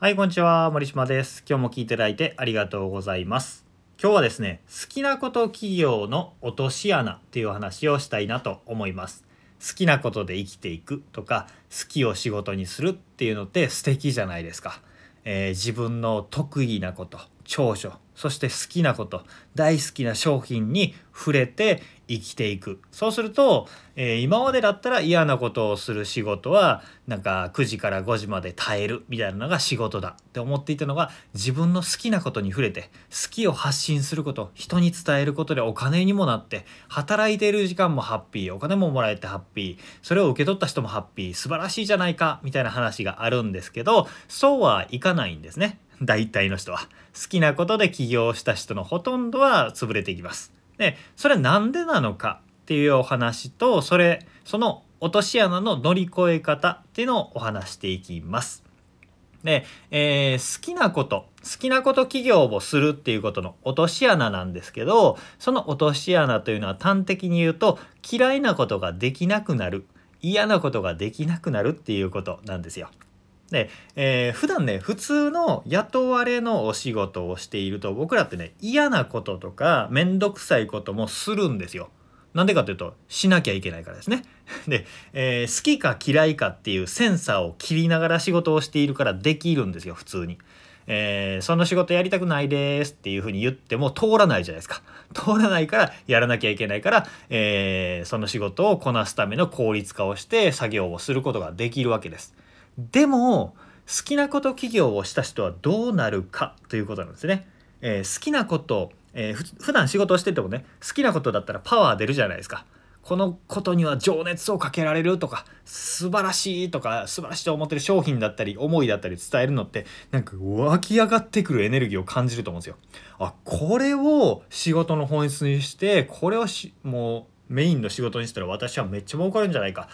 はい、こんにちは。森島です。今日も聞いていただいてありがとうございます。今日はですね、好きなこと企業の落とし穴っていう話をしたいなと思います。好きなことで生きていくとか、好きを仕事にするっていうのって素敵じゃないですか。えー自分の得意なこと、長所、そして好きなこと、大好きな商品に触れて生きていく。そうすると、えー今までだったら嫌なことをする仕事は、なんか9時から5時まで耐えるみたいなのが仕事だって思っていたのが、自分の好きなことに触れて、好きを発信すること、人に伝えることでお金にもなって、働いている時間もハッピー、お金ももらえてハッピー、それを受け取った人もハッピー、素晴らしいじゃないか、みたいな話があるんですけど、そうはいかないんですね。大体の人は。好きなことで起業した人のほとんどは潰れていきます。で、それなんでなのかっていうお話と、それ、その落とし穴の乗り越え方っていうのをお話していきます。で、えー好きなこと、好きなこと起業をするっていうことの落とし穴なんですけど、その落とし穴というのは端的に言うと、嫌いなことができなくなる、嫌なことができなくなるっていうことなんですよ。で、えー普段ね普通の雇われのお仕事をしていると僕らってね嫌なこととか面倒くさいこともするんですよ。なんでかというとしなきゃいけないからですね。で、えー好きか嫌いかっていうセンサーを切りながら仕事をしているからできるんですよ普通に。えーその仕事やりたくないですっていうふうに言っても通らないじゃないですか。通らないからやらなきゃいけないから、えーその仕事をこなすための効率化をして作業をすることができるわけです。でも好きなこと企業をした人はどうなるかということなんですね。えー好きなこと、えー普段仕事をしててもね好きなことだったらパワー出るじゃないですか。このことには情熱をかけられるとか素晴らしいとか素晴らしいと思ってる商品だったり思いだったり伝えるのってなんか湧き上がってくるエネルギーを感じると思うんですよ。あこれを仕事の本質にしてこれをしもうメインの仕事にしたら私はめっちゃ儲かるんじゃないか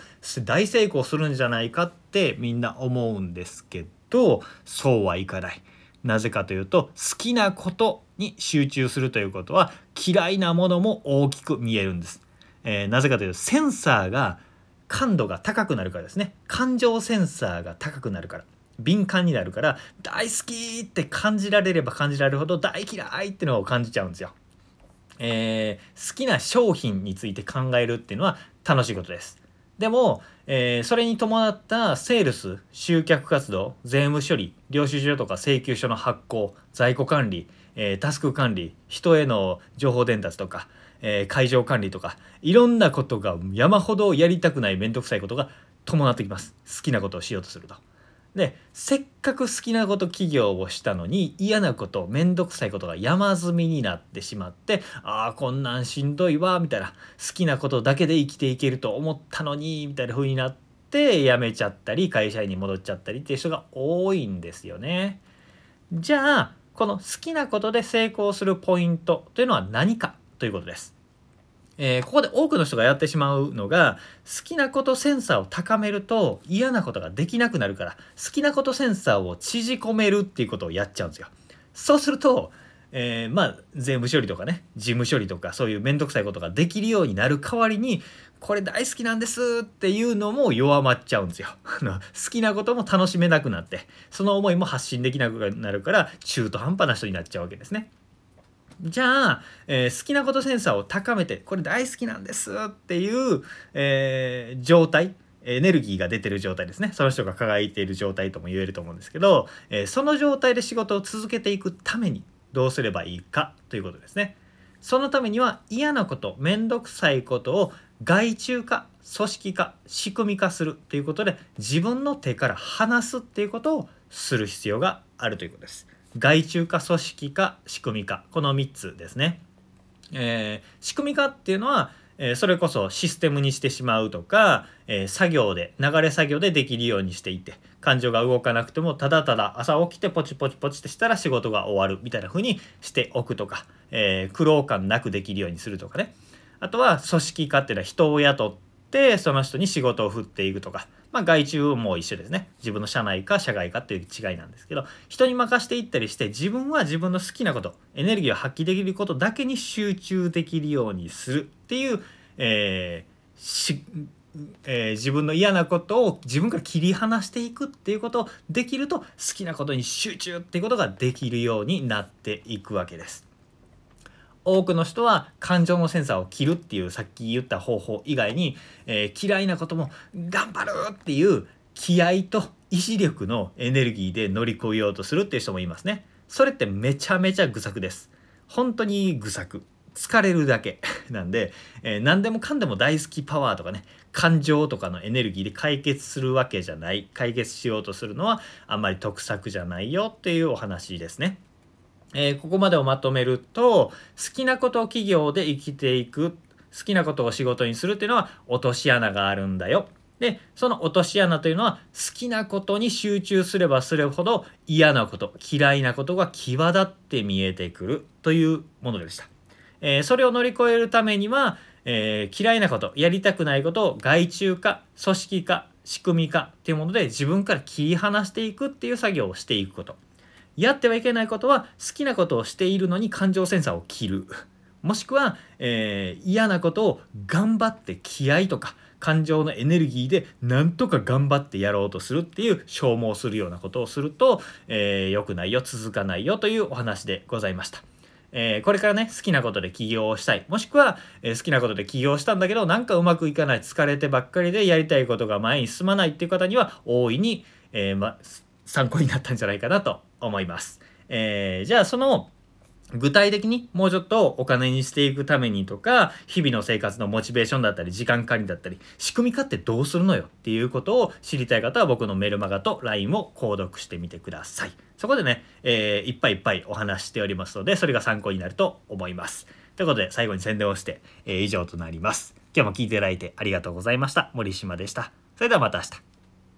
大成功するんじゃないかってみんな思うんですけどそうはいかない。なぜかというと好きなことに集中するということは嫌いなものも大きく見えるんです。えーなぜかというとセンサーが感度が高くなるからですね感情センサーが高くなるから敏感になるから大好きって感じられれば感じられるほど大嫌いってのを感じちゃうんですよ。えー好きな商品について考えるっていうのは楽しいことです。でも、えーそれに伴ったセールス集客活動税務処理領収書とか請求書の発行在庫管理、えータスク管理人への情報伝達とか、えー会場管理とかいろんなことが山ほどやりたくない面倒くさいことが伴ってきます好きなことをしようとすると。でせっかく好きなこと起業をしたのに嫌なこと面倒くさいことが山積みになってしまってああこんなんしんどいわみたいな好きなことだけで生きていけると思ったのにみたいな風になって辞めちゃったり会社員に戻っちゃったりっていう人が多いんですよね。じゃあこの好きなことで成功するポイントというのは何かということです。えーここで多くの人がやってしまうのが好きなことセンサーを高めると嫌なことができなくなるから好きなことセンサーを縮こめるっていうことをやっちゃうんですよ。そうすると、えーまあ税務処理とかね事務処理とかそういう面倒くさいことができるようになる代わりにこれ大好きなんですっていうのも弱まっちゃうんですよ。好きなことも楽しめなくなってその思いも発信できなくなるから中途半端な人になっちゃうわけですね。じゃあ、えー好きなことセンサーを高めてこれ大好きなんですっていう、えー状態エネルギーが出てる状態ですねその人が輝いている状態とも言えると思うんですけど、えーその状態で仕事を続けていくためにどうすればいいかということですね。そのためには嫌なこと面倒くさいことを外注化組織化仕組み化するということで自分の手から離すっていうことをする必要があるということです。外注化組織化仕組み化この3つですね。えー仕組み化っていうのは、えーそれこそシステムにしてしまうとか、えー作業で流れ作業でできるようにしていて感情が動かなくてもただただ朝起きてポチポチポチってしたら仕事が終わるみたいな風にしておくとか、えー苦労感なくできるようにするとかね。あとは組織化っていうのは人を雇ってその人に仕事を振っていくとか、まあ、外注も一緒ですね自分の社内か社外かっていう違いなんですけど人に任していったりして自分は自分の好きなことエネルギーを発揮できることだけに集中できるようにするっていう、えーえー、自分の嫌なことを自分から切り離していくっていうことをできると好きなことに集中っていうことができるようになっていくわけです。多くの人は感情のセンサーを切るっていうさっき言った方法以外に、えー、嫌いなことも頑張るっていう気合と意志力のエネルギーで乗り越えようとするっていう人もいますね。それってめちゃめちゃ愚策です。本当に愚策。疲れるだけ なんで、えー、何でもかんでも大好きパワーとかね感情とかのエネルギーで解決するわけじゃない解決しようとするのはあんまり得策じゃないよっていうお話ですね。えー、ここまでをまとめると好きなことを企業で生きていく好きなことを仕事にするっていうのは落とし穴があるんだよ。でその落とし穴というのは好きなことに集中すればするほど嫌なこと嫌いなことが際立って見えてくるというものでした。えー、それを乗り越えるためには、えー、嫌いなことやりたくないことを外注化組織化仕組み化っていうもので自分から切り離していくっていう作業をしていくことやってはいけないことは好きなことをしているのに感情センサーを切るもしくは、えー、嫌なことを頑張って気合とか感情のエネルギーでなんとか頑張ってやろうとするっていう消耗するようなことをすると、えー、くないよ続かないよというお話でございました。えー、これからね好きなことで起業をしたいもしくは、えー、好きなことで起業したんだけどなんかうまくいかない疲れてばっかりでやりたいことが前に進まないっていう方には大いに、えー、ま、参考になったんじゃないかなと思います。えーじゃあその具体的にもうちょっとお金にしていくためにとか日々の生活のモチベーションだったり時間管理だったり仕組み化ってどうするのよっていうことを知りたい方は僕のメルマガと LINE を購読してみてください。そこでね、えー、いっぱいいっぱいお話しておりますのでそれが参考になると思います。ということで最後に宣伝をして、えー、以上となります。今日も聞いていただいてありがとうございました。森島でした。それではまた明日。